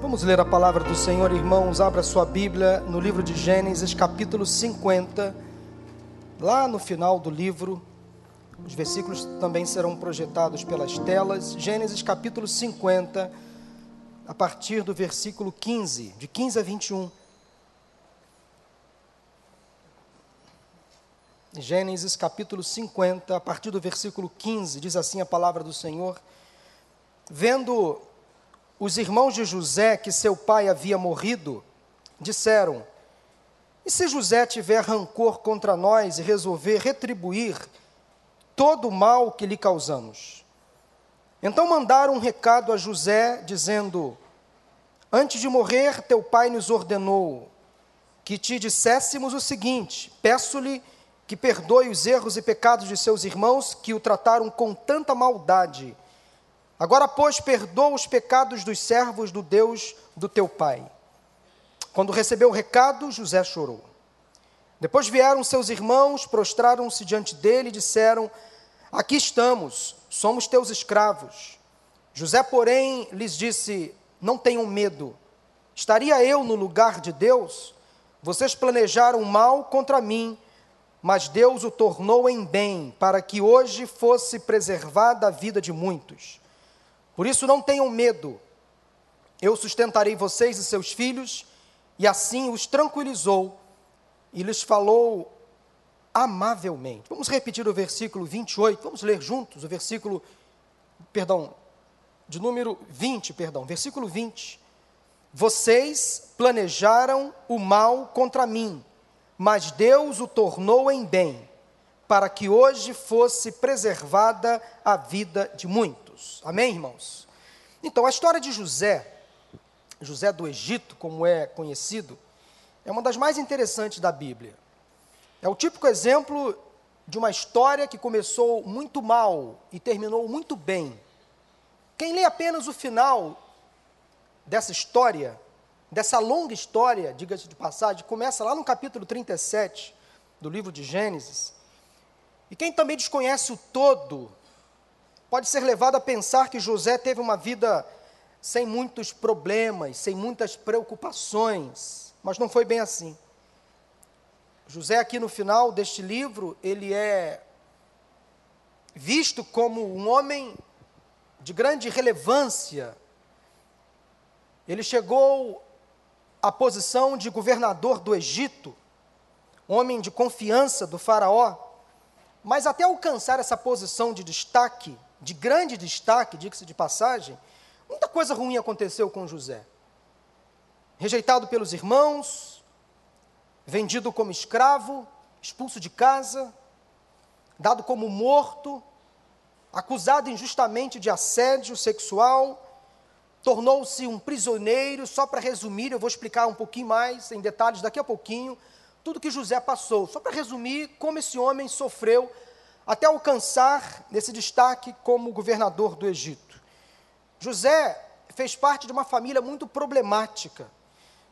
Vamos ler a palavra do Senhor, irmãos. Abra sua Bíblia no livro de Gênesis, capítulo 50. Lá no final do livro, os versículos também serão projetados pelas telas. Gênesis, capítulo 50, a partir do versículo 15, de 15 a 21. Gênesis, capítulo 50, a partir do versículo 15, diz assim a palavra do Senhor: Vendo os irmãos de José que seu pai havia morrido, disseram: E se José tiver rancor contra nós e resolver retribuir todo o mal que lhe causamos? Então mandaram um recado a José, dizendo: Antes de morrer, teu pai nos ordenou que te disséssemos o seguinte: Peço-lhe que perdoe os erros e pecados de seus irmãos que o trataram com tanta maldade Agora, pois, perdoa os pecados dos servos do Deus do teu pai. Quando recebeu o recado, José chorou. Depois vieram seus irmãos, prostraram-se diante dele e disseram: Aqui estamos, somos teus escravos. José, porém, lhes disse: Não tenham medo. Estaria eu no lugar de Deus? Vocês planejaram mal contra mim, mas Deus o tornou em bem, para que hoje fosse preservada a vida de muitos. Por isso não tenham medo, eu sustentarei vocês e seus filhos. E assim os tranquilizou e lhes falou amavelmente. Vamos repetir o versículo 28, vamos ler juntos o versículo, perdão, de número 20, perdão, versículo 20. Vocês planejaram o mal contra mim, mas Deus o tornou em bem, para que hoje fosse preservada a vida de muitos. Amém, irmãos? Então, a história de José, José do Egito, como é conhecido, é uma das mais interessantes da Bíblia. É o típico exemplo de uma história que começou muito mal e terminou muito bem. Quem lê apenas o final dessa história, dessa longa história, diga-se de passagem, começa lá no capítulo 37 do livro de Gênesis. E quem também desconhece o todo pode ser levado a pensar que José teve uma vida sem muitos problemas, sem muitas preocupações, mas não foi bem assim. José, aqui no final deste livro, ele é visto como um homem de grande relevância. Ele chegou à posição de governador do Egito, homem de confiança do Faraó, mas até alcançar essa posição de destaque, de grande destaque, diga-se de passagem, muita coisa ruim aconteceu com José. Rejeitado pelos irmãos, vendido como escravo, expulso de casa, dado como morto, acusado injustamente de assédio sexual, tornou-se um prisioneiro. Só para resumir, eu vou explicar um pouquinho mais, em detalhes, daqui a pouquinho, tudo que José passou. Só para resumir como esse homem sofreu até alcançar esse destaque como governador do Egito. José fez parte de uma família muito problemática,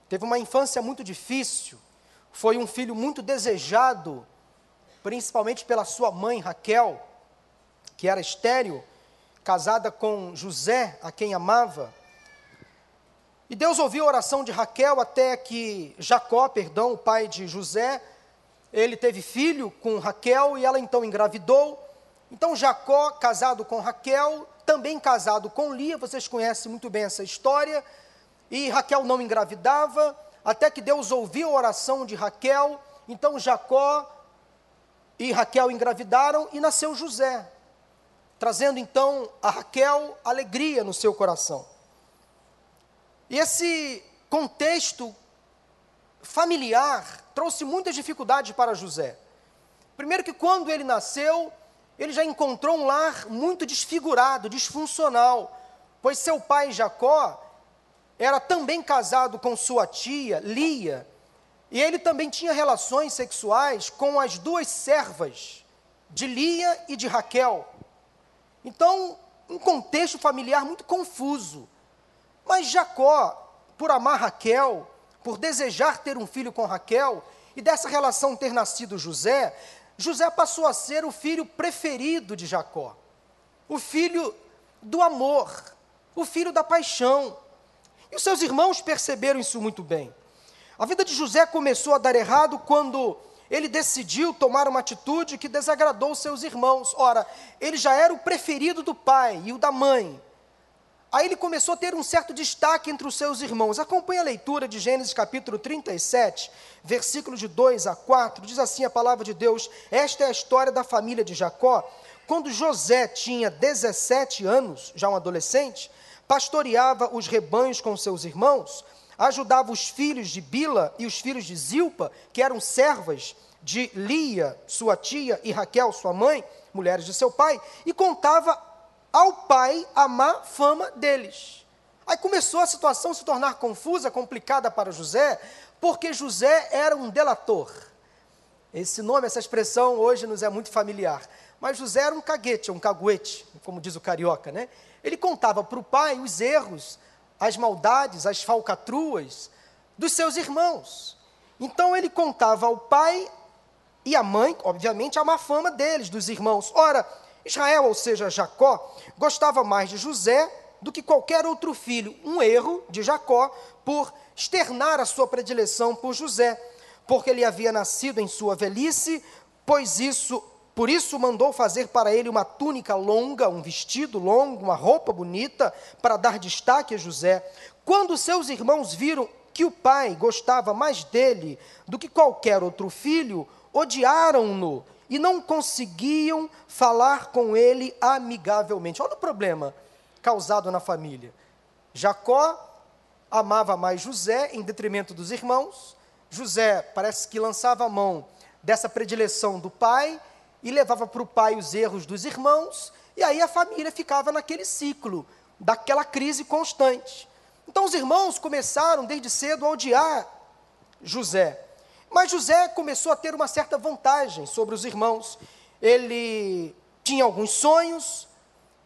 teve uma infância muito difícil, foi um filho muito desejado, principalmente pela sua mãe Raquel, que era estéril, casada com José, a quem amava. E Deus ouviu a oração de Raquel até que Jacó, perdão, o pai de José, ele teve filho com Raquel e ela então engravidou. Então Jacó, casado com Raquel, também casado com Lia, vocês conhecem muito bem essa história. E Raquel não engravidava, até que Deus ouviu a oração de Raquel. Então Jacó e Raquel engravidaram e nasceu José, trazendo então a Raquel alegria no seu coração. E esse contexto familiar trouxe muitas dificuldades para José. Primeiro, que quando ele nasceu, ele já encontrou um lar muito desfigurado, disfuncional, pois seu pai Jacó era também casado com sua tia Lia, e ele também tinha relações sexuais com as duas servas, de Lia e de Raquel. Então, um contexto familiar muito confuso. Mas Jacó, por amar Raquel, por desejar ter um filho com Raquel, e dessa relação ter nascido José, José passou a ser o filho preferido de Jacó, o filho do amor, o filho da paixão. E os seus irmãos perceberam isso muito bem. A vida de José começou a dar errado quando ele decidiu tomar uma atitude que desagradou seus irmãos. Ora, ele já era o preferido do pai e o da mãe. Aí ele começou a ter um certo destaque entre os seus irmãos. Acompanhe a leitura de Gênesis capítulo 37, versículos de 2 a 4. Diz assim a palavra de Deus: Esta é a história da família de Jacó. Quando José tinha 17 anos, já um adolescente, pastoreava os rebanhos com seus irmãos, ajudava os filhos de Bila e os filhos de Zilpa, que eram servas de Lia, sua tia, e Raquel, sua mãe, mulheres de seu pai, e contava ao pai a má fama deles. Aí começou a situação se tornar confusa, complicada para José, porque José era um delator. Esse nome, essa expressão hoje nos é muito familiar. Mas José era um caguete, um caguete, como diz o carioca, né? Ele contava para o pai os erros, as maldades, as falcatruas dos seus irmãos. Então ele contava ao pai e à mãe, obviamente, a má fama deles, dos irmãos. Ora, Israel, ou seja, Jacó, gostava mais de José do que qualquer outro filho. Um erro de Jacó por externar a sua predileção por José, porque ele havia nascido em sua velhice, pois isso, por isso mandou fazer para ele uma túnica longa, um vestido longo, uma roupa bonita, para dar destaque a José. Quando seus irmãos viram que o pai gostava mais dele do que qualquer outro filho, odiaram-no e não conseguiam falar com ele amigavelmente. Olha o problema causado na família. Jacó amava mais José em detrimento dos irmãos. José parece que lançava a mão dessa predileção do pai e levava para o pai os erros dos irmãos, e aí a família ficava naquele ciclo, daquela crise constante. Então os irmãos começaram desde cedo a odiar José. Mas José começou a ter uma certa vantagem sobre os irmãos. Ele tinha alguns sonhos,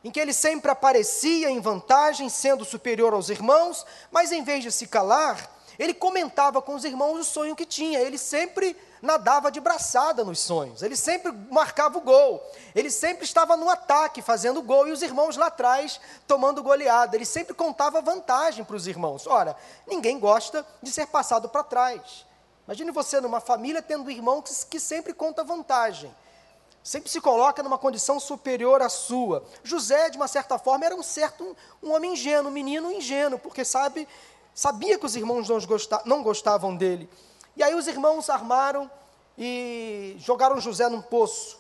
em que ele sempre aparecia em vantagem, sendo superior aos irmãos, mas em vez de se calar, ele comentava com os irmãos o sonho que tinha. Ele sempre nadava de braçada nos sonhos, ele sempre marcava o gol, ele sempre estava no ataque fazendo gol e os irmãos lá atrás tomando goleada. Ele sempre contava vantagem para os irmãos. Ora, ninguém gosta de ser passado para trás. Imagine você numa família tendo um irmão que, que sempre conta vantagem, sempre se coloca numa condição superior à sua. José, de uma certa forma, era um certo um, homem ingênuo, um menino ingênuo, porque sabe, sabia que os irmãos não, gosta, não gostavam dele. E aí os irmãos armaram e jogaram José num poço.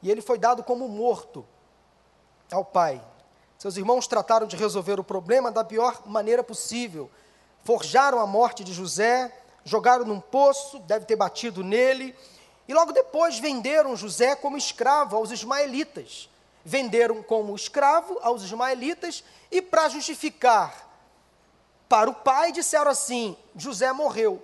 E ele foi dado como morto ao pai. Seus irmãos trataram de resolver o problema da pior maneira possível. Forjaram a morte de José, jogaram num poço, deve ter batido nele, e logo depois venderam José como escravo aos ismaelitas. Venderam como escravo aos ismaelitas, e para justificar para o pai, disseram assim: José morreu,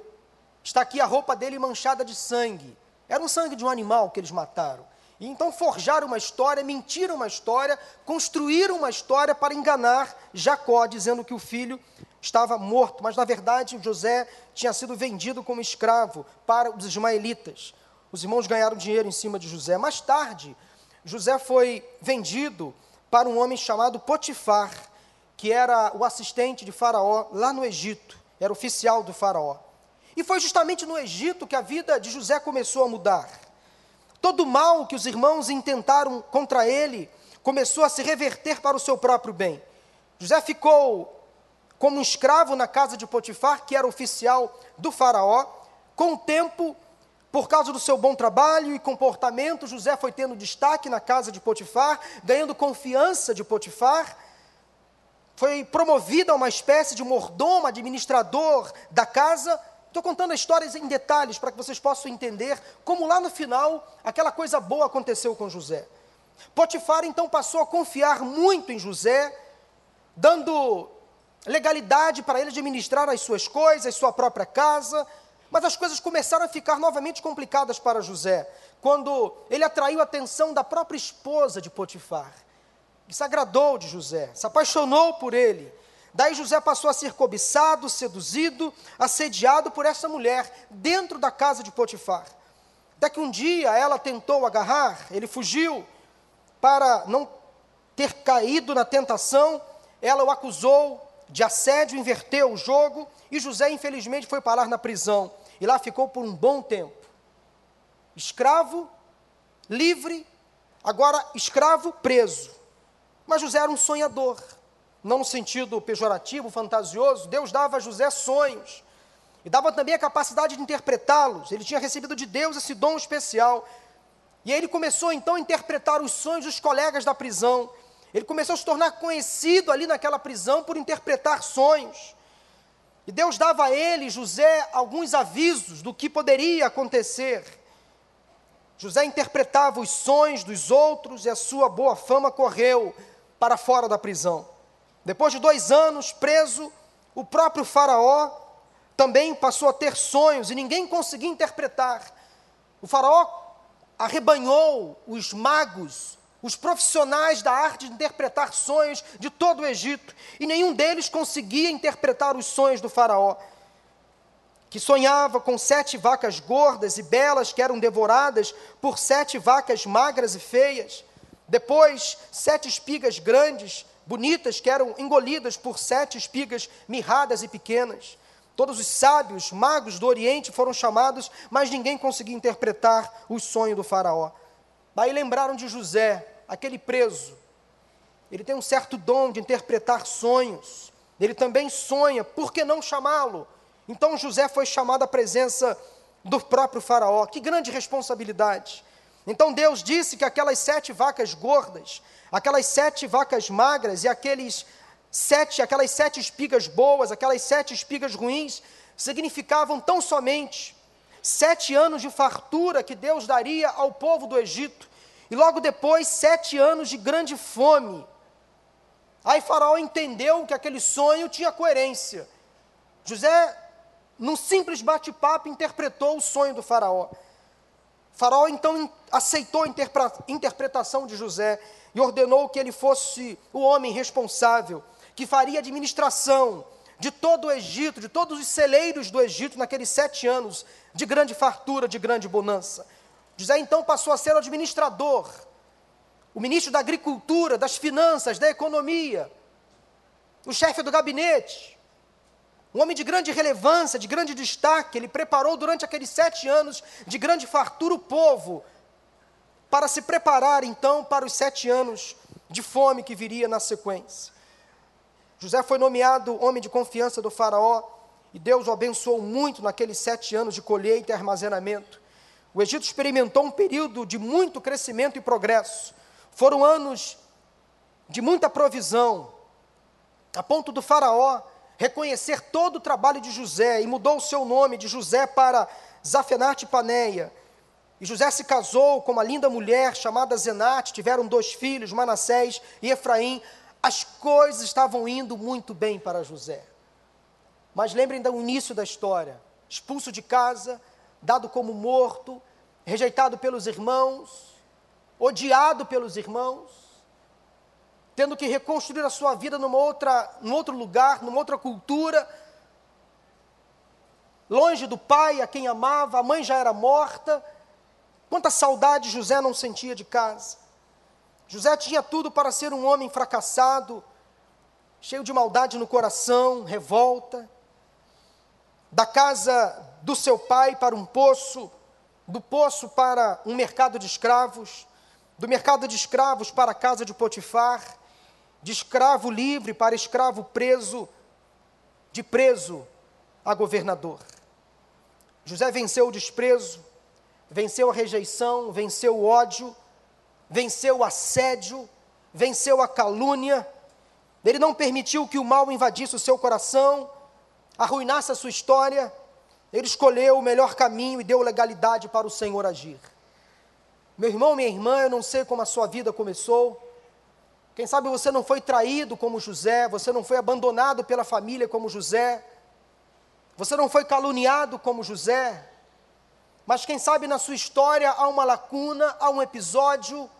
está aqui a roupa dele manchada de sangue. Era um sangue de um animal que eles mataram. E então forjaram uma história, mentiram uma história, construíram uma história para enganar Jacó, dizendo que o filho estava morto, mas na verdade José tinha sido vendido como escravo para os ismaelitas. Os irmãos ganharam dinheiro em cima de José. Mais tarde, José foi vendido para um homem chamado Potifar, que era o assistente de Faraó lá no Egito, era oficial do Faraó. E foi justamente no Egito que a vida de José começou a mudar. Todo o mal que os irmãos intentaram contra ele começou a se reverter para o seu próprio bem. José ficou como um escravo na casa de Potifar, que era oficial do Faraó. Com o tempo, por causa do seu bom trabalho e comportamento, José foi tendo destaque na casa de Potifar, ganhando confiança de Potifar. Foi promovido a uma espécie de mordomo, administrador da casa. Estou contando a história em detalhes para que vocês possam entender como lá no final aquela coisa boa aconteceu com José. Potifar então passou a confiar muito em José, dando legalidade para ele administrar as suas coisas, sua própria casa, mas as coisas começaram a ficar novamente complicadas para José, quando ele atraiu a atenção da própria esposa de Potifar, que se agradou de José, se apaixonou por ele. Daí José passou a ser cobiçado, seduzido, assediado por essa mulher dentro da casa de Potifar. Até que um dia ela tentou agarrar, ele fugiu para não ter caído na tentação, ela o acusou de assédio inverteu o jogo e José, infelizmente, foi parar na prisão. E lá ficou por um bom tempo. Escravo, livre, agora escravo, preso. Mas José era um sonhador, não no sentido pejorativo, fantasioso. Deus dava a José sonhos e dava também a capacidade de interpretá-los. Ele tinha recebido de Deus esse dom especial. E aí ele começou então a interpretar os sonhos dos colegas da prisão. Ele começou a se tornar conhecido ali naquela prisão por interpretar sonhos. E Deus dava a ele, José, alguns avisos do que poderia acontecer. José interpretava os sonhos dos outros e a sua boa fama correu para fora da prisão. Depois de dois anos preso, o próprio Faraó também passou a ter sonhos e ninguém conseguia interpretar. O Faraó arrebanhou os magos, os profissionais da arte de interpretar sonhos de todo o Egito, e nenhum deles conseguia interpretar os sonhos do Faraó, que sonhava com sete vacas gordas e belas que eram devoradas por sete vacas magras e feias. Depois, sete espigas grandes, bonitas, que eram engolidas por sete espigas mirradas e pequenas. Todos os sábios, magos do Oriente foram chamados, mas ninguém conseguia interpretar o sonho do Faraó. Daí lembraram de José, aquele preso. Ele tem um certo dom de interpretar sonhos. Ele também sonha, por que não chamá-lo? Então José foi chamado à presença do próprio Faraó. Que grande responsabilidade! Então Deus disse que aquelas sete vacas gordas, aquelas sete vacas magras e aqueles sete, aquelas sete espigas boas, aquelas sete espigas ruins, significavam tão somente sete anos de fartura que Deus daria ao povo do Egito, e logo depois sete anos de grande fome. Aí Faraó entendeu que aquele sonho tinha coerência. José, num simples bate-papo, interpretou o sonho do Faraó. Faraó então aceitou a interpretação de José e ordenou que ele fosse o homem responsável, que faria administração de todo o Egito, de todos os celeiros do Egito naqueles sete anos de grande fartura, de grande bonança. José então passou a ser o administrador, o ministro da agricultura, das finanças, da economia, o chefe do gabinete, um homem de grande relevância, de grande destaque, ele preparou durante aqueles sete anos de grande fartura o povo, para se preparar então para os sete anos de fome que viria na sequência. José foi nomeado homem de confiança do Faraó, e Deus o abençoou muito naqueles sete anos de colheita e armazenamento. O Egito experimentou um período de muito crescimento e progresso. Foram anos de muita provisão, a ponto do Faraó reconhecer todo o trabalho de José e mudou o seu nome de José para Zafenate Paneia. E José se casou com uma linda mulher chamada Zenate, tiveram dois filhos, Manassés e Efraim. As coisas estavam indo muito bem para José. Mas lembrem do início da história: expulso de casa, dado como morto, rejeitado pelos irmãos, odiado pelos irmãos tendo que reconstruir a sua vida numa outra, num outro lugar, numa outra cultura, longe do pai a quem amava, a mãe já era morta. Quanta saudade José não sentia de casa. José tinha tudo para ser um homem fracassado, cheio de maldade no coração, revolta. Da casa do seu pai para um poço, do poço para um mercado de escravos, do mercado de escravos para a casa de Potifar de escravo livre para escravo preso, de preso a governador. José venceu o desprezo, venceu a rejeição, venceu o ódio, venceu o assédio, venceu a calúnia. Ele não permitiu que o mal invadisse o seu coração, arruinasse a sua história. Ele escolheu o melhor caminho e deu legalidade para o Senhor agir. Meu irmão, minha irmã, eu não sei como a sua vida começou. Quem sabe você não foi traído como José, você não foi abandonado pela família como José, você não foi caluniado como José, mas quem sabe na sua história há uma lacuna, há um episódio,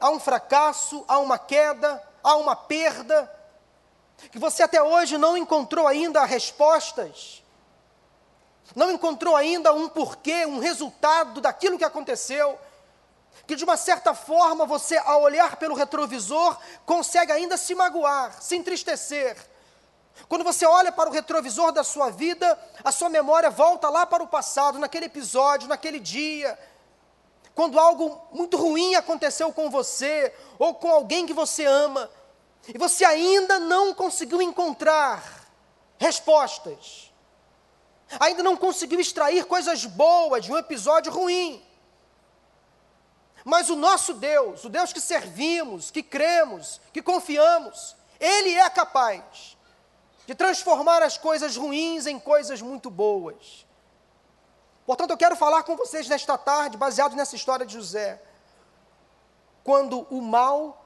há um fracasso, há uma queda, há uma perda, que você até hoje não encontrou ainda respostas, não encontrou ainda um porquê, um resultado daquilo que aconteceu. Que de uma certa forma você, ao olhar pelo retrovisor, consegue ainda se magoar, se entristecer, Quando você olha para o retrovisor da sua vida, a sua memória volta lá para o passado, naquele episódio, naquele dia, quando algo muito ruim aconteceu com você ou com alguém que você ama, e você ainda não conseguiu encontrar respostas, ainda não conseguiu extrair coisas boas de um episódio ruim. Mas o nosso Deus, o Deus que servimos, que cremos, que confiamos, Ele é capaz de transformar as coisas ruins em coisas muito boas. Portanto, eu quero falar com vocês nesta tarde, baseado nessa história de José. Quando o mal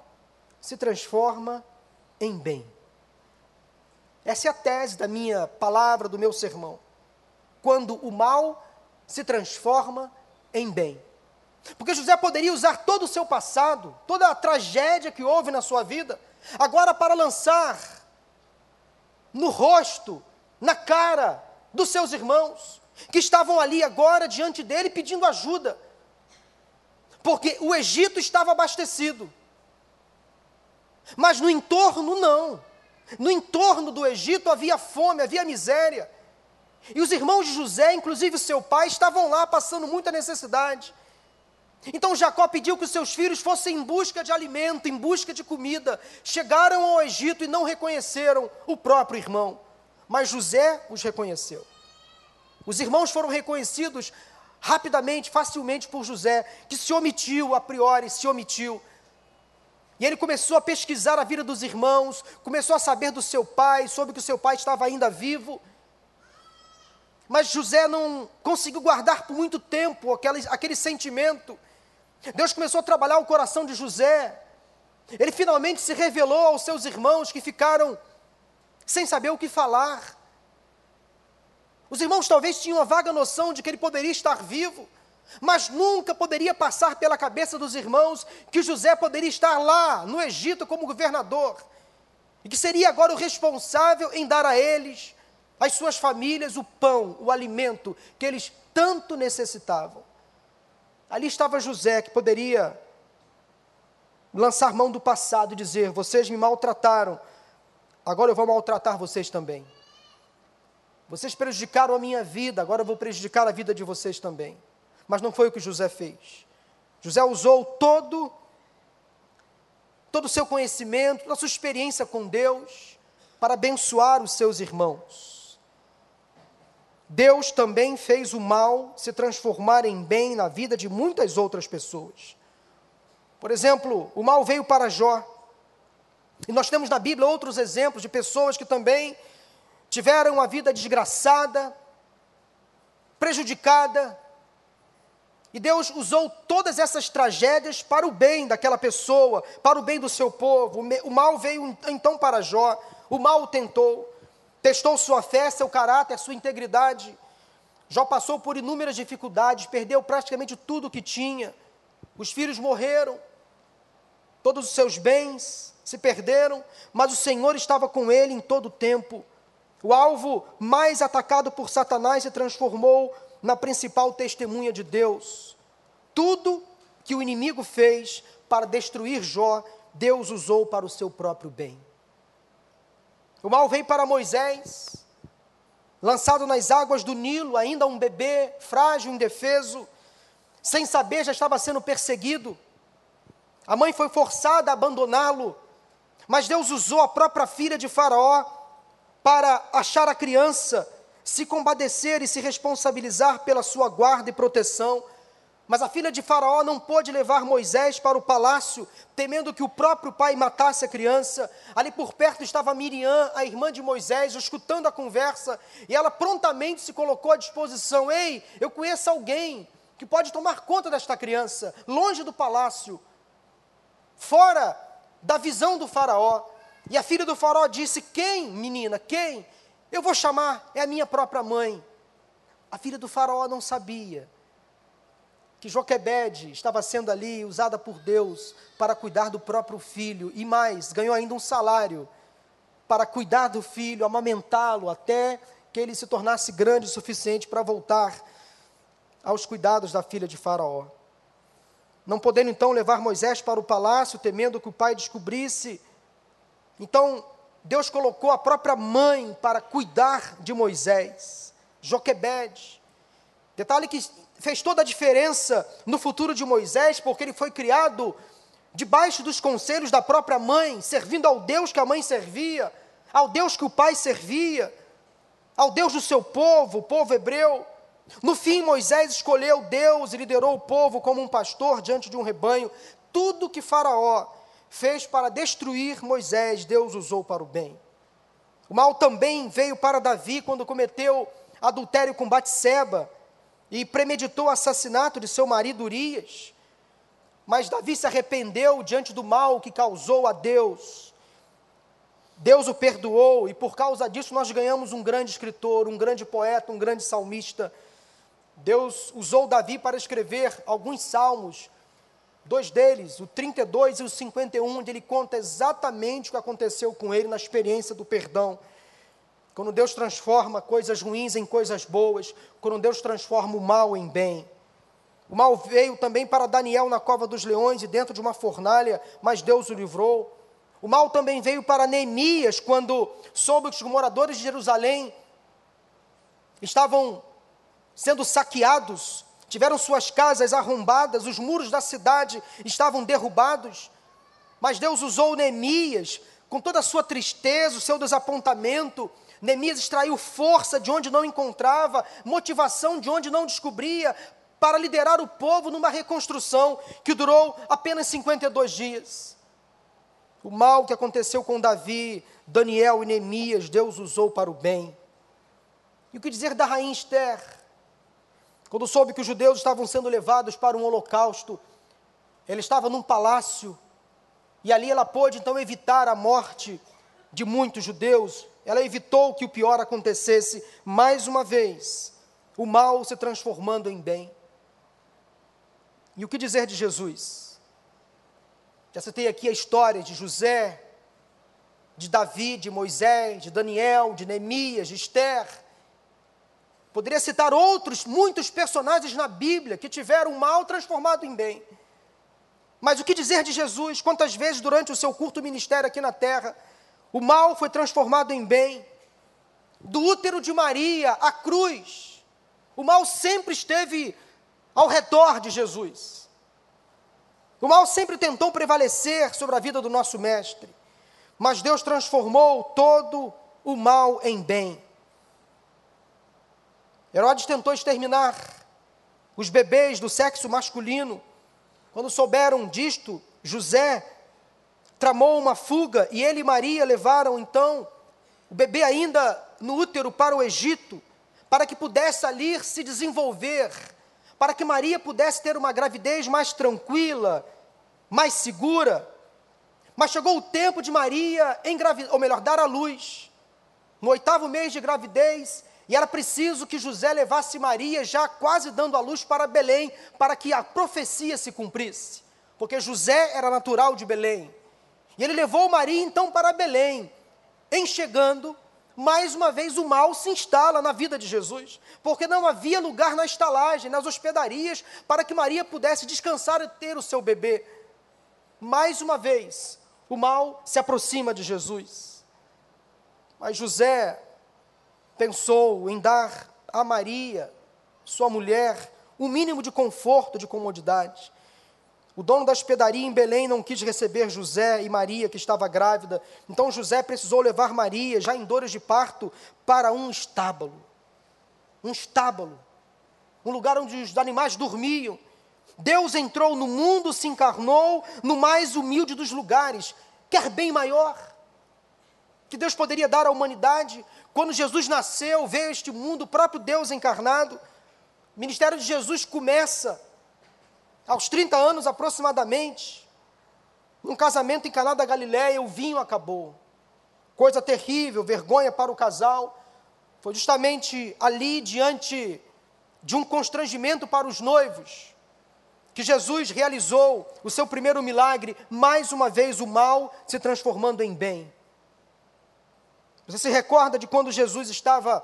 se transforma em bem. Essa é a tese da minha palavra, do meu sermão. Quando o mal se transforma em bem. Porque José poderia usar todo o seu passado, toda a tragédia que houve na sua vida, agora para lançar no rosto, na cara dos seus irmãos, que estavam ali agora diante dele pedindo ajuda. Porque o Egito estava abastecido. Mas no entorno, não. No entorno do Egito havia fome, havia miséria. E os irmãos de José, inclusive seu pai, estavam lá passando muita necessidade. Então Jacó pediu que os seus filhos fossem em busca de alimento, em busca de comida. Chegaram ao Egito e não reconheceram o próprio irmão, mas José os reconheceu. Os irmãos foram reconhecidos rapidamente, facilmente por José, que se omitiu a priori, se omitiu. E ele começou a pesquisar a vida dos irmãos, começou a saber do seu pai, soube que o seu pai estava ainda vivo. Mas José não conseguiu guardar por muito tempo aquele, aquele sentimento Deus começou a trabalhar o coração de José. Ele finalmente se revelou aos seus irmãos que ficaram sem saber o que falar. Os irmãos talvez tinham uma vaga noção de que ele poderia estar vivo, mas nunca poderia passar pela cabeça dos irmãos que José poderia estar lá, no Egito, como governador, e que seria agora o responsável em dar a eles, às suas famílias, o pão, o alimento que eles tanto necessitavam. Ali estava José, que poderia lançar mão do passado e dizer: Vocês me maltrataram, agora eu vou maltratar vocês também. Vocês prejudicaram a minha vida, agora eu vou prejudicar a vida de vocês também. Mas não foi o que José fez. José usou todo todo o seu conhecimento, toda a sua experiência com Deus para abençoar os seus irmãos. Deus também fez o mal se transformar em bem na vida de muitas outras pessoas. Por exemplo, o mal veio para Jó. E nós temos na Bíblia outros exemplos de pessoas que também tiveram uma vida desgraçada, prejudicada. E Deus usou todas essas tragédias para o bem daquela pessoa, para o bem do seu povo. O mal veio então para Jó, o mal o tentou testou sua fé, seu caráter, sua integridade. Jó passou por inúmeras dificuldades, perdeu praticamente tudo o que tinha. Os filhos morreram, todos os seus bens se perderam, mas o Senhor estava com ele em todo o tempo. O alvo mais atacado por Satanás se transformou na principal testemunha de Deus. Tudo que o inimigo fez para destruir Jó, Deus usou para o seu próprio bem. O mal veio para Moisés, lançado nas águas do Nilo, ainda um bebê, frágil, indefeso, sem saber já estava sendo perseguido. A mãe foi forçada a abandoná-lo, mas Deus usou a própria filha de Faraó para achar a criança, se compadecer e se responsabilizar pela sua guarda e proteção. Mas a filha de Faraó não pôde levar Moisés para o palácio, temendo que o próprio pai matasse a criança. Ali por perto estava Miriam, a irmã de Moisés, escutando a conversa, e ela prontamente se colocou à disposição: Ei, eu conheço alguém que pode tomar conta desta criança, longe do palácio, fora da visão do Faraó. E a filha do Faraó disse: Quem, menina, quem? Eu vou chamar, é a minha própria mãe. A filha do Faraó não sabia que Joquebede estava sendo ali usada por Deus para cuidar do próprio filho e mais, ganhou ainda um salário para cuidar do filho, amamentá-lo até que ele se tornasse grande o suficiente para voltar aos cuidados da filha de Faraó. Não podendo então levar Moisés para o palácio, temendo que o pai descobrisse, então Deus colocou a própria mãe para cuidar de Moisés, Joquebede. Detalhe que fez toda a diferença no futuro de Moisés, porque ele foi criado debaixo dos conselhos da própria mãe, servindo ao Deus que a mãe servia, ao Deus que o pai servia, ao Deus do seu povo, o povo hebreu. No fim, Moisés escolheu Deus e liderou o povo como um pastor diante de um rebanho. Tudo que Faraó fez para destruir Moisés, Deus usou para o bem. O mal também veio para Davi quando cometeu adultério com Batseba e premeditou o assassinato de seu marido Urias. Mas Davi se arrependeu diante do mal que causou a Deus. Deus o perdoou e por causa disso nós ganhamos um grande escritor, um grande poeta, um grande salmista. Deus usou Davi para escrever alguns salmos, dois deles, o 32 e o 51, onde ele conta exatamente o que aconteceu com ele na experiência do perdão. Quando Deus transforma coisas ruins em coisas boas, quando Deus transforma o mal em bem. O mal veio também para Daniel na cova dos leões e dentro de uma fornalha, mas Deus o livrou. O mal também veio para Neemias quando soube que os moradores de Jerusalém estavam sendo saqueados, tiveram suas casas arrombadas, os muros da cidade estavam derrubados. Mas Deus usou Neemias com toda a sua tristeza, o seu desapontamento. Neemias extraiu força de onde não encontrava, motivação de onde não descobria, para liderar o povo numa reconstrução que durou apenas 52 dias. O mal que aconteceu com Davi, Daniel e Neemias, Deus usou para o bem. E o que dizer da rainha Esther? Quando soube que os judeus estavam sendo levados para um holocausto, ela estava num palácio, e ali ela pôde então evitar a morte de muitos judeus, ela evitou que o pior acontecesse mais uma vez, o mal se transformando em bem. E o que dizer de Jesus? Já citei aqui a história de José, de Davi, de Moisés, de Daniel, de Neemias, de Esther. Poderia citar outros, muitos personagens na Bíblia que tiveram o mal transformado em bem. Mas o que dizer de Jesus? Quantas vezes durante o seu curto ministério aqui na terra, o mal foi transformado em bem? Do útero de Maria à cruz, o mal sempre esteve ao redor de Jesus. O mal sempre tentou prevalecer sobre a vida do nosso Mestre, mas Deus transformou todo o mal em bem. Herodes tentou exterminar os bebês do sexo masculino. Quando souberam disto, José tramou uma fuga e ele e Maria levaram então o bebê ainda no útero para o Egito, para que pudesse ali se desenvolver para que Maria pudesse ter uma gravidez mais tranquila, mais segura. Mas chegou o tempo de Maria engravidar, ou melhor, dar à luz. No oitavo mês de gravidez, e era preciso que José levasse Maria, já quase dando à luz para Belém, para que a profecia se cumprisse. Porque José era natural de Belém. E ele levou Maria então para Belém. Em chegando, mais uma vez o mal se instala na vida de Jesus, porque não havia lugar na estalagem, nas hospedarias, para que Maria pudesse descansar e ter o seu bebê. Mais uma vez, o mal se aproxima de Jesus. Mas José pensou em dar a Maria, sua mulher, o mínimo de conforto, de comodidade. O dono da hospedaria em Belém não quis receber José e Maria, que estava grávida. Então José precisou levar Maria, já em dores de parto, para um estábulo. Um estábulo. Um lugar onde os animais dormiam. Deus entrou no mundo, se encarnou no mais humilde dos lugares. Quer bem maior que Deus poderia dar à humanidade. Quando Jesus nasceu, veio este mundo, o próprio Deus encarnado. O ministério de Jesus começa aos 30 anos aproximadamente, num casamento em Caná da Galiléia, o vinho acabou. Coisa terrível, vergonha para o casal. Foi justamente ali, diante de um constrangimento para os noivos, que Jesus realizou o seu primeiro milagre, mais uma vez o mal se transformando em bem. Você se recorda de quando Jesus estava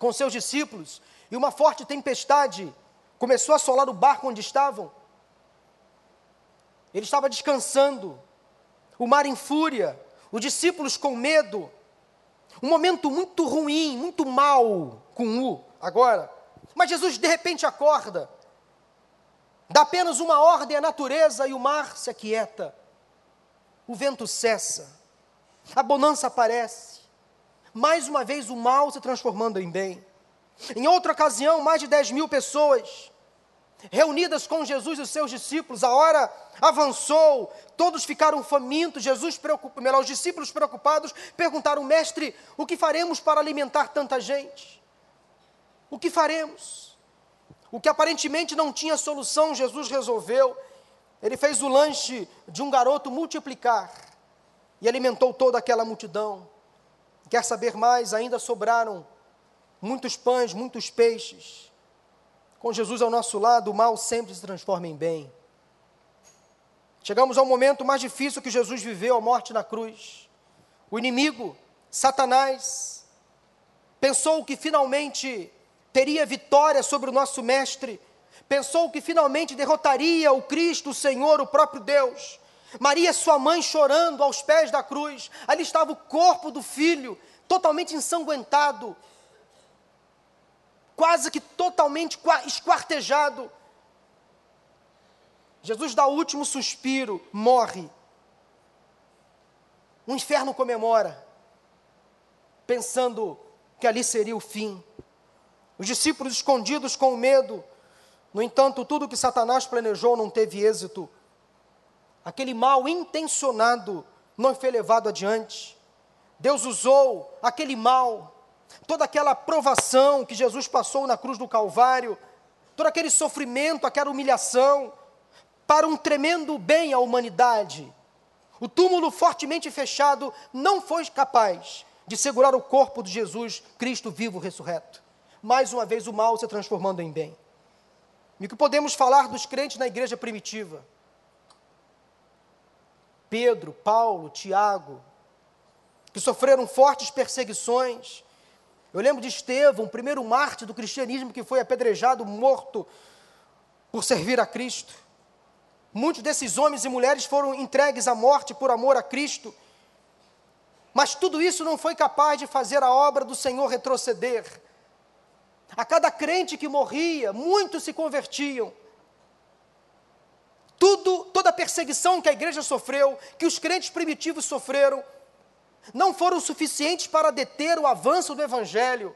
com seus discípulos e uma forte tempestade começou a assolar o barco onde estavam. Ele estava descansando, o mar em fúria, os discípulos com medo, um momento muito ruim, muito mal com U agora. Mas Jesus de repente acorda, dá apenas uma ordem à natureza e o mar se aquieta, o vento cessa, a bonança aparece, mais uma vez o mal se transformando em bem. Em outra ocasião, mais de 10 mil pessoas reunidas com Jesus e os seus discípulos, a hora avançou, todos ficaram famintos, Jesus preocupa, melhor, os discípulos preocupados perguntaram, mestre, o que faremos para alimentar tanta gente? O que faremos? O que aparentemente não tinha solução, Jesus resolveu. Ele fez o lanche de um garoto multiplicar e alimentou toda aquela multidão. Quer saber mais? Ainda sobraram muitos pães, muitos peixes. Com Jesus ao nosso lado, o mal sempre se transforma em bem. Chegamos ao momento mais difícil que Jesus viveu, a morte na cruz. O inimigo, Satanás, pensou que finalmente teria vitória sobre o nosso Mestre, pensou que finalmente derrotaria o Cristo, o Senhor, o próprio Deus. Maria, sua mãe, chorando aos pés da cruz, ali estava o corpo do filho, totalmente ensanguentado, quase que totalmente esquartejado. Jesus dá o último suspiro, morre. O inferno comemora, pensando que ali seria o fim. Os discípulos escondidos com medo, no entanto, tudo que Satanás planejou não teve êxito. Aquele mal intencionado não foi levado adiante. Deus usou aquele mal, toda aquela provação que Jesus passou na cruz do Calvário, todo aquele sofrimento, aquela humilhação, para um tremendo bem à humanidade. O túmulo fortemente fechado não foi capaz de segurar o corpo de Jesus, Cristo vivo ressurreto. Mais uma vez o mal se transformando em bem. E o que podemos falar dos crentes na igreja primitiva? Pedro, Paulo, Tiago, que sofreram fortes perseguições. Eu lembro de Estevão, o primeiro mártir do cristianismo que foi apedrejado, morto por servir a Cristo. Muitos desses homens e mulheres foram entregues à morte por amor a Cristo. Mas tudo isso não foi capaz de fazer a obra do Senhor retroceder. A cada crente que morria, muitos se convertiam. Tudo, toda a perseguição que a igreja sofreu, que os crentes primitivos sofreram, não foram suficientes para deter o avanço do evangelho.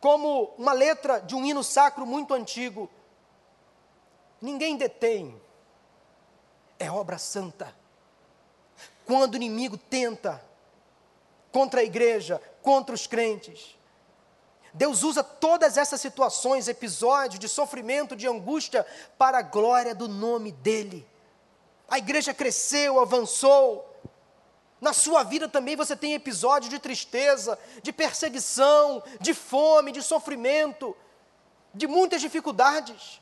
Como uma letra de um hino sacro muito antigo. Ninguém detém é obra santa. Quando o inimigo tenta contra a igreja, contra os crentes, Deus usa todas essas situações, episódios de sofrimento, de angústia, para a glória do nome dEle. A igreja cresceu, avançou. Na sua vida também você tem episódios de tristeza, de perseguição, de fome, de sofrimento, de muitas dificuldades.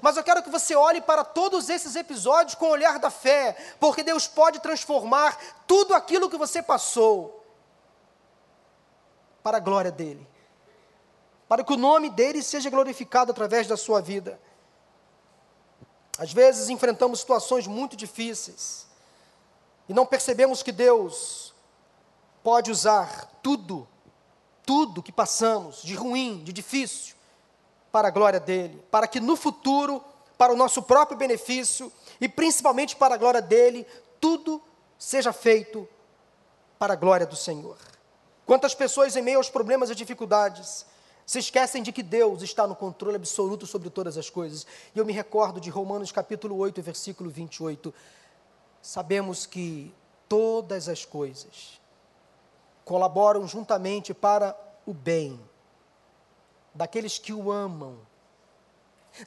Mas eu quero que você olhe para todos esses episódios com o olhar da fé, porque Deus pode transformar tudo aquilo que você passou para a glória dEle, para que o nome dEle seja glorificado através da sua vida. Às vezes enfrentamos situações muito difíceis e não percebemos que Deus pode usar tudo, tudo que passamos de ruim, de difícil, para a glória dele, para que no futuro, para o nosso próprio benefício e principalmente para a glória dele, tudo seja feito para a glória do Senhor. Quantas pessoas em meio aos problemas e dificuldades se esquecem de que Deus está no controle absoluto sobre todas as coisas. E eu me recordo de Romanos capítulo 8, versículo 28. Sabemos que todas as coisas colaboram juntamente para o bem daqueles que o amam,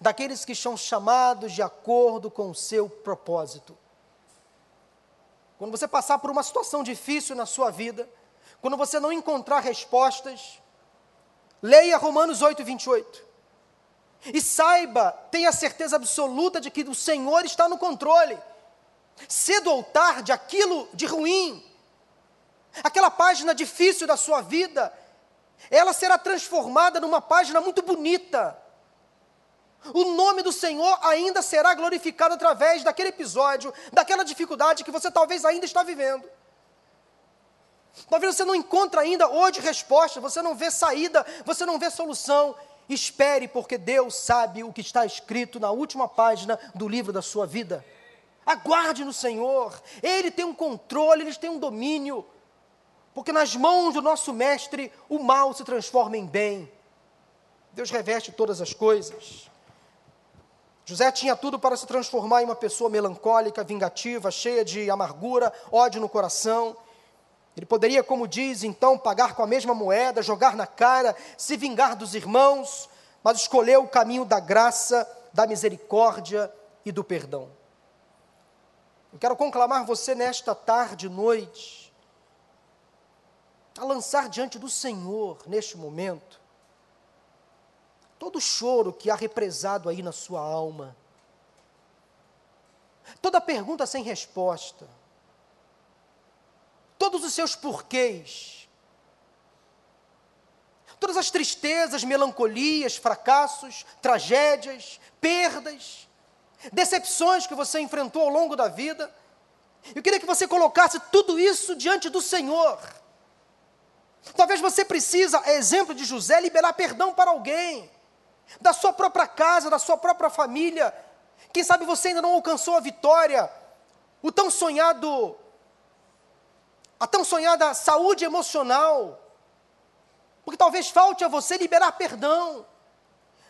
daqueles que são chamados de acordo com o seu propósito. Quando você passar por uma situação difícil na sua vida, quando você não encontrar respostas, leia Romanos 8, 28. E saiba, tenha certeza absoluta de que o Senhor está no controle. Cedo ou tarde, aquilo de ruim, aquela página difícil da sua vida, ela será transformada numa página muito bonita. O nome do Senhor ainda será glorificado através daquele episódio, daquela dificuldade que você talvez ainda está vivendo. Talvez você não encontre ainda hoje resposta, você não vê saída, você não vê solução. Espere, porque Deus sabe o que está escrito na última página do livro da sua vida. Aguarde no Senhor, Ele tem um controle, Ele tem um domínio, porque nas mãos do nosso Mestre o mal se transforma em bem. Deus reveste todas as coisas. José tinha tudo para se transformar em uma pessoa melancólica, vingativa, cheia de amargura, ódio no coração. Ele poderia, como diz, então, pagar com a mesma moeda, jogar na cara, se vingar dos irmãos, mas escolheu o caminho da graça, da misericórdia e do perdão. Eu quero conclamar você nesta tarde, noite, a lançar diante do Senhor, neste momento, todo o choro que há represado aí na sua alma, toda pergunta sem resposta, todos os seus porquês, todas as tristezas, melancolias, fracassos, tragédias, perdas, decepções que você enfrentou ao longo da vida. Eu queria que você colocasse tudo isso diante do Senhor. Talvez você precisa, exemplo de José, liberar perdão para alguém da sua própria casa, da sua própria família. Quem sabe você ainda não alcançou a vitória, o tão sonhado, a tão sonhada saúde emocional. Porque talvez falte a você liberar perdão,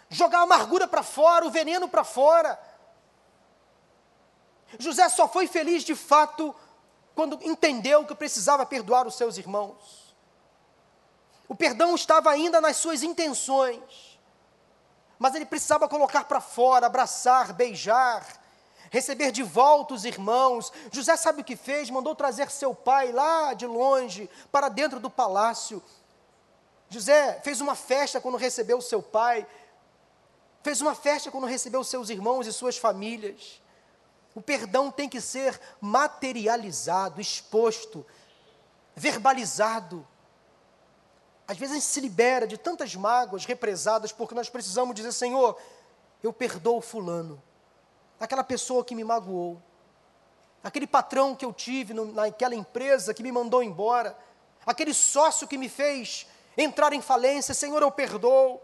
jogar a amargura para fora, o veneno para fora. José só foi feliz de fato quando entendeu que precisava perdoar os seus irmãos. O perdão estava ainda nas suas intenções mas ele precisava colocar para fora, abraçar, beijar, receber de volta os irmãos. José sabe o que fez? Mandou trazer seu pai lá de longe, para dentro do palácio. José fez uma festa quando recebeu seu pai, fez uma festa quando recebeu seus irmãos e suas famílias. O perdão tem que ser materializado, exposto, verbalizado. Às vezes a gente se libera de tantas mágoas represadas porque nós precisamos dizer: Senhor, eu perdoo Fulano, aquela pessoa que me magoou, aquele patrão que eu tive no, naquela empresa que me mandou embora, aquele sócio que me fez entrar em falência, Senhor, eu perdoo.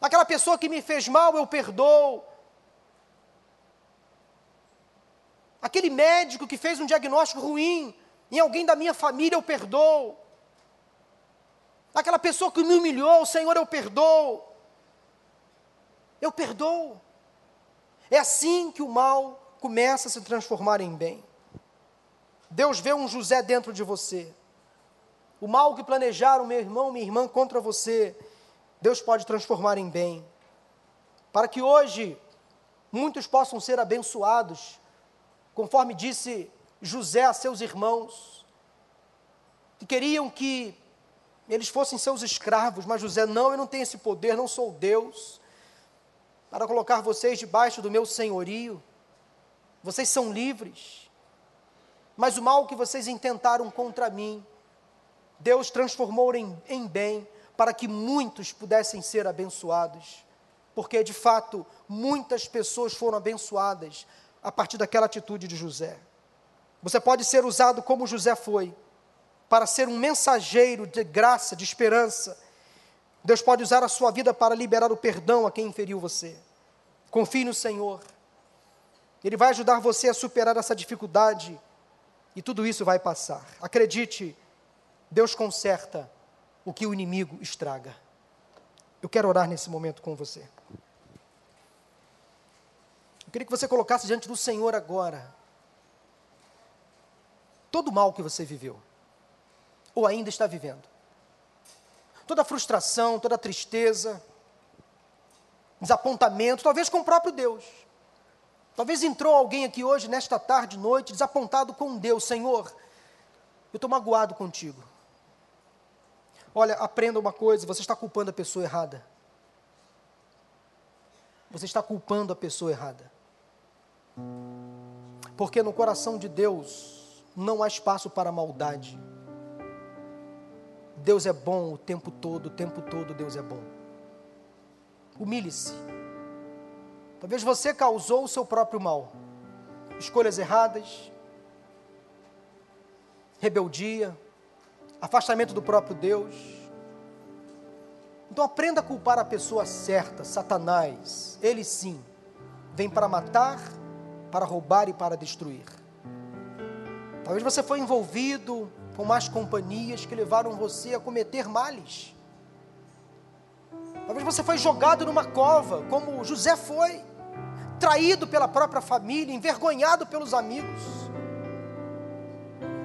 Aquela pessoa que me fez mal, eu perdoo. Aquele médico que fez um diagnóstico ruim em alguém da minha família, eu perdoo. Aquela pessoa que me humilhou, Senhor, eu perdoo. Eu perdoo. É assim que o mal começa a se transformar em bem. Deus vê um José dentro de você. O mal que planejaram meu irmão, minha irmã contra você, Deus pode transformar em bem. Para que hoje muitos possam ser abençoados, conforme disse José a seus irmãos, que queriam que eles fossem seus escravos, mas José, não, eu não tenho esse poder, não sou Deus, para colocar vocês debaixo do meu senhorio, vocês são livres, mas o mal que vocês intentaram contra mim, Deus transformou em, em bem, para que muitos pudessem ser abençoados, porque de fato muitas pessoas foram abençoadas a partir daquela atitude de José. Você pode ser usado como José foi, para ser um mensageiro de graça, de esperança. Deus pode usar a sua vida para liberar o perdão a quem inferiu você. Confie no Senhor. Ele vai ajudar você a superar essa dificuldade e tudo isso vai passar. Acredite, Deus conserta o que o inimigo estraga. Eu quero orar nesse momento com você. Eu queria que você colocasse diante do Senhor agora todo o mal que você viveu ou ainda está vivendo. Toda frustração, toda tristeza, desapontamento, talvez com o próprio Deus. Talvez entrou alguém aqui hoje, nesta tarde, noite, desapontado com Deus. Senhor, eu estou magoado contigo. Olha, aprenda uma coisa: você está culpando a pessoa errada. Você está culpando a pessoa errada. Porque no coração de Deus não há espaço para maldade. Deus é bom o tempo todo, o tempo todo Deus é bom. Humilhe-se. Talvez você causou o seu próprio mal. Escolhas erradas, rebeldia, afastamento do próprio Deus. Então aprenda a culpar a pessoa certa, Satanás. Ele sim vem para matar, para roubar e para destruir. Talvez você foi envolvido com más companhias que levaram você a cometer males. Talvez você foi jogado numa cova, como José foi, traído pela própria família, envergonhado pelos amigos.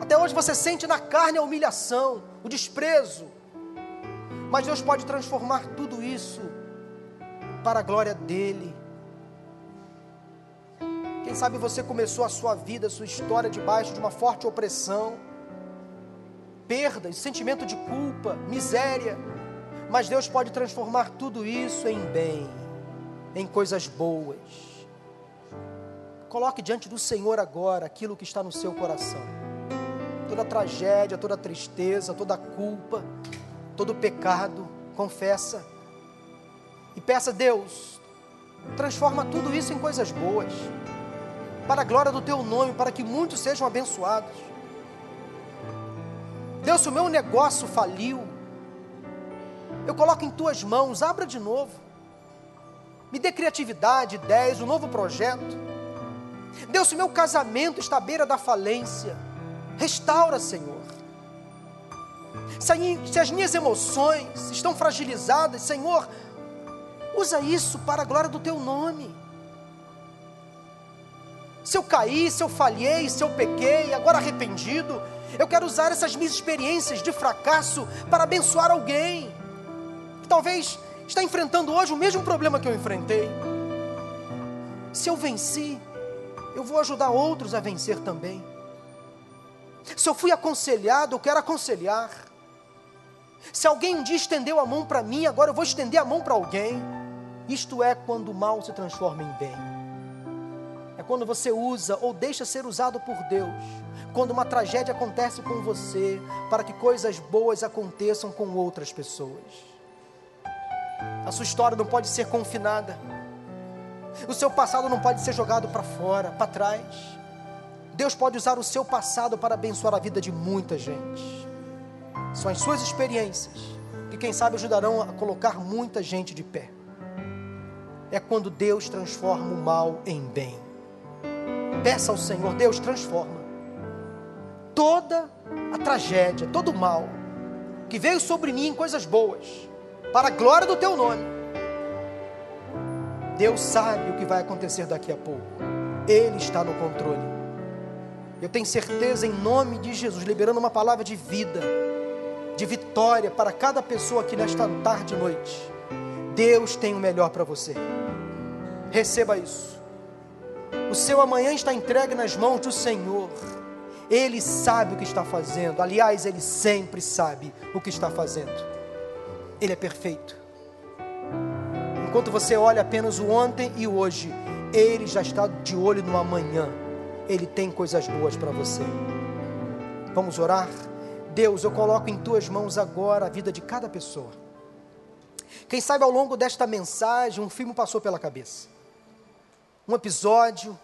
Até hoje você sente na carne a humilhação, o desprezo. Mas Deus pode transformar tudo isso para a glória dEle. Quem sabe você começou a sua vida, a sua história debaixo de uma forte opressão, perdas, sentimento de culpa, miséria. Mas Deus pode transformar tudo isso em bem, em coisas boas. Coloque diante do Senhor agora aquilo que está no seu coração. Toda tragédia, toda tristeza, toda culpa, todo pecado, confessa. E peça a Deus, transforma tudo isso em coisas boas para a glória do teu nome, para que muitos sejam abençoados. Deus, se o meu negócio faliu, eu coloco em tuas mãos, abra de novo. Me dê criatividade, ideias, um novo projeto. Deus, se o meu casamento está à beira da falência, restaura, Senhor. Se, as minhas emoções estão fragilizadas, Senhor, usa isso para a glória do teu nome. Se eu caí, se eu falhei, se eu pequei, agora arrependido, eu quero usar essas minhas experiências de fracasso para abençoar alguém que talvez está enfrentando hoje o mesmo problema que eu enfrentei. Se eu venci, eu vou ajudar outros a vencer também. Se eu fui aconselhado, eu quero aconselhar. Se alguém um dia estendeu a mão para mim, agora eu vou estender a mão para alguém. Isto é quando o mal se transforma em bem é quando você usa ou deixa ser usado por Deus, quando uma tragédia acontece com você, para que coisas boas aconteçam com outras pessoas. A sua história não pode ser confinada, o seu passado não pode ser jogado para fora, para trás. Deus pode usar o seu passado para abençoar a vida de muita gente. São as suas experiências que, quem sabe, ajudarão a colocar muita gente de pé. É quando Deus transforma o mal em bem. Peça ao Senhor, Deus, transforma toda a tragédia, todo o mal que veio sobre mim em coisas boas, para a glória do teu nome. Deus sabe o que vai acontecer daqui a pouco, Ele está no controle. Eu tenho certeza, em nome de Jesus, liberando uma palavra de vida, de vitória para cada pessoa aqui nesta tarde e noite. Deus tem o melhor para você. Receba isso. O seu amanhã está entregue nas mãos do Senhor. Ele sabe o que está fazendo. Aliás, ele sempre sabe o que está fazendo. Ele é perfeito. Enquanto você olha apenas o ontem e o hoje, ele já está de olho no amanhã. Ele tem coisas boas para você. Vamos orar? Deus, eu coloco em tuas mãos agora a vida de cada pessoa. Quem sabe ao longo desta mensagem um filme passou pela cabeça um episódio,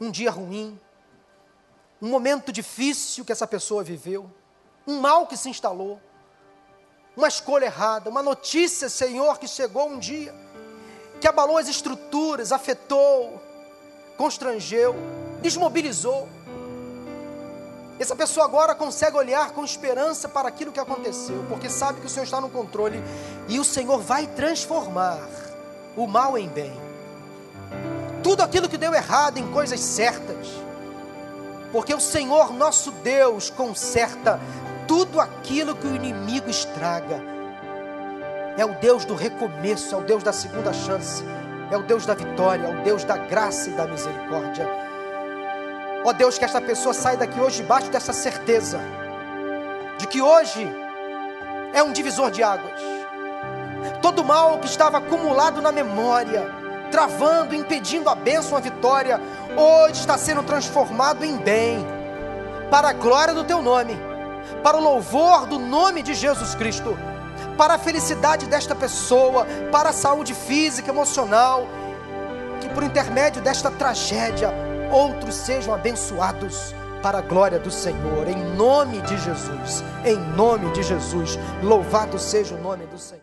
um dia ruim, um momento difícil que essa pessoa viveu, um mal que se instalou, uma escolha errada, uma notícia, Senhor, que chegou um dia, que abalou as estruturas, afetou, constrangeu, desmobilizou. Essa pessoa agora consegue olhar com esperança para aquilo que aconteceu, porque sabe que o Senhor está no controle e o Senhor vai transformar o mal em bem tudo aquilo que deu errado em coisas certas, porque o Senhor nosso Deus conserta tudo aquilo que o inimigo estraga. É o Deus do recomeço, é o Deus da segunda chance, é o Deus da vitória, é o Deus da graça e da misericórdia. Ó Deus, que esta pessoa saia daqui hoje debaixo dessa certeza de que hoje é um divisor de águas. Todo mal que estava acumulado na memória, travando, impedindo a bênção, a vitória, hoje está sendo transformado em bem, para a glória do teu nome, para o louvor do nome de Jesus Cristo, para a felicidade desta pessoa, para a saúde física, emocional, que por intermédio desta tragédia outros sejam abençoados para a glória do Senhor, em nome de Jesus, em nome de Jesus. Louvado seja o nome do Senhor.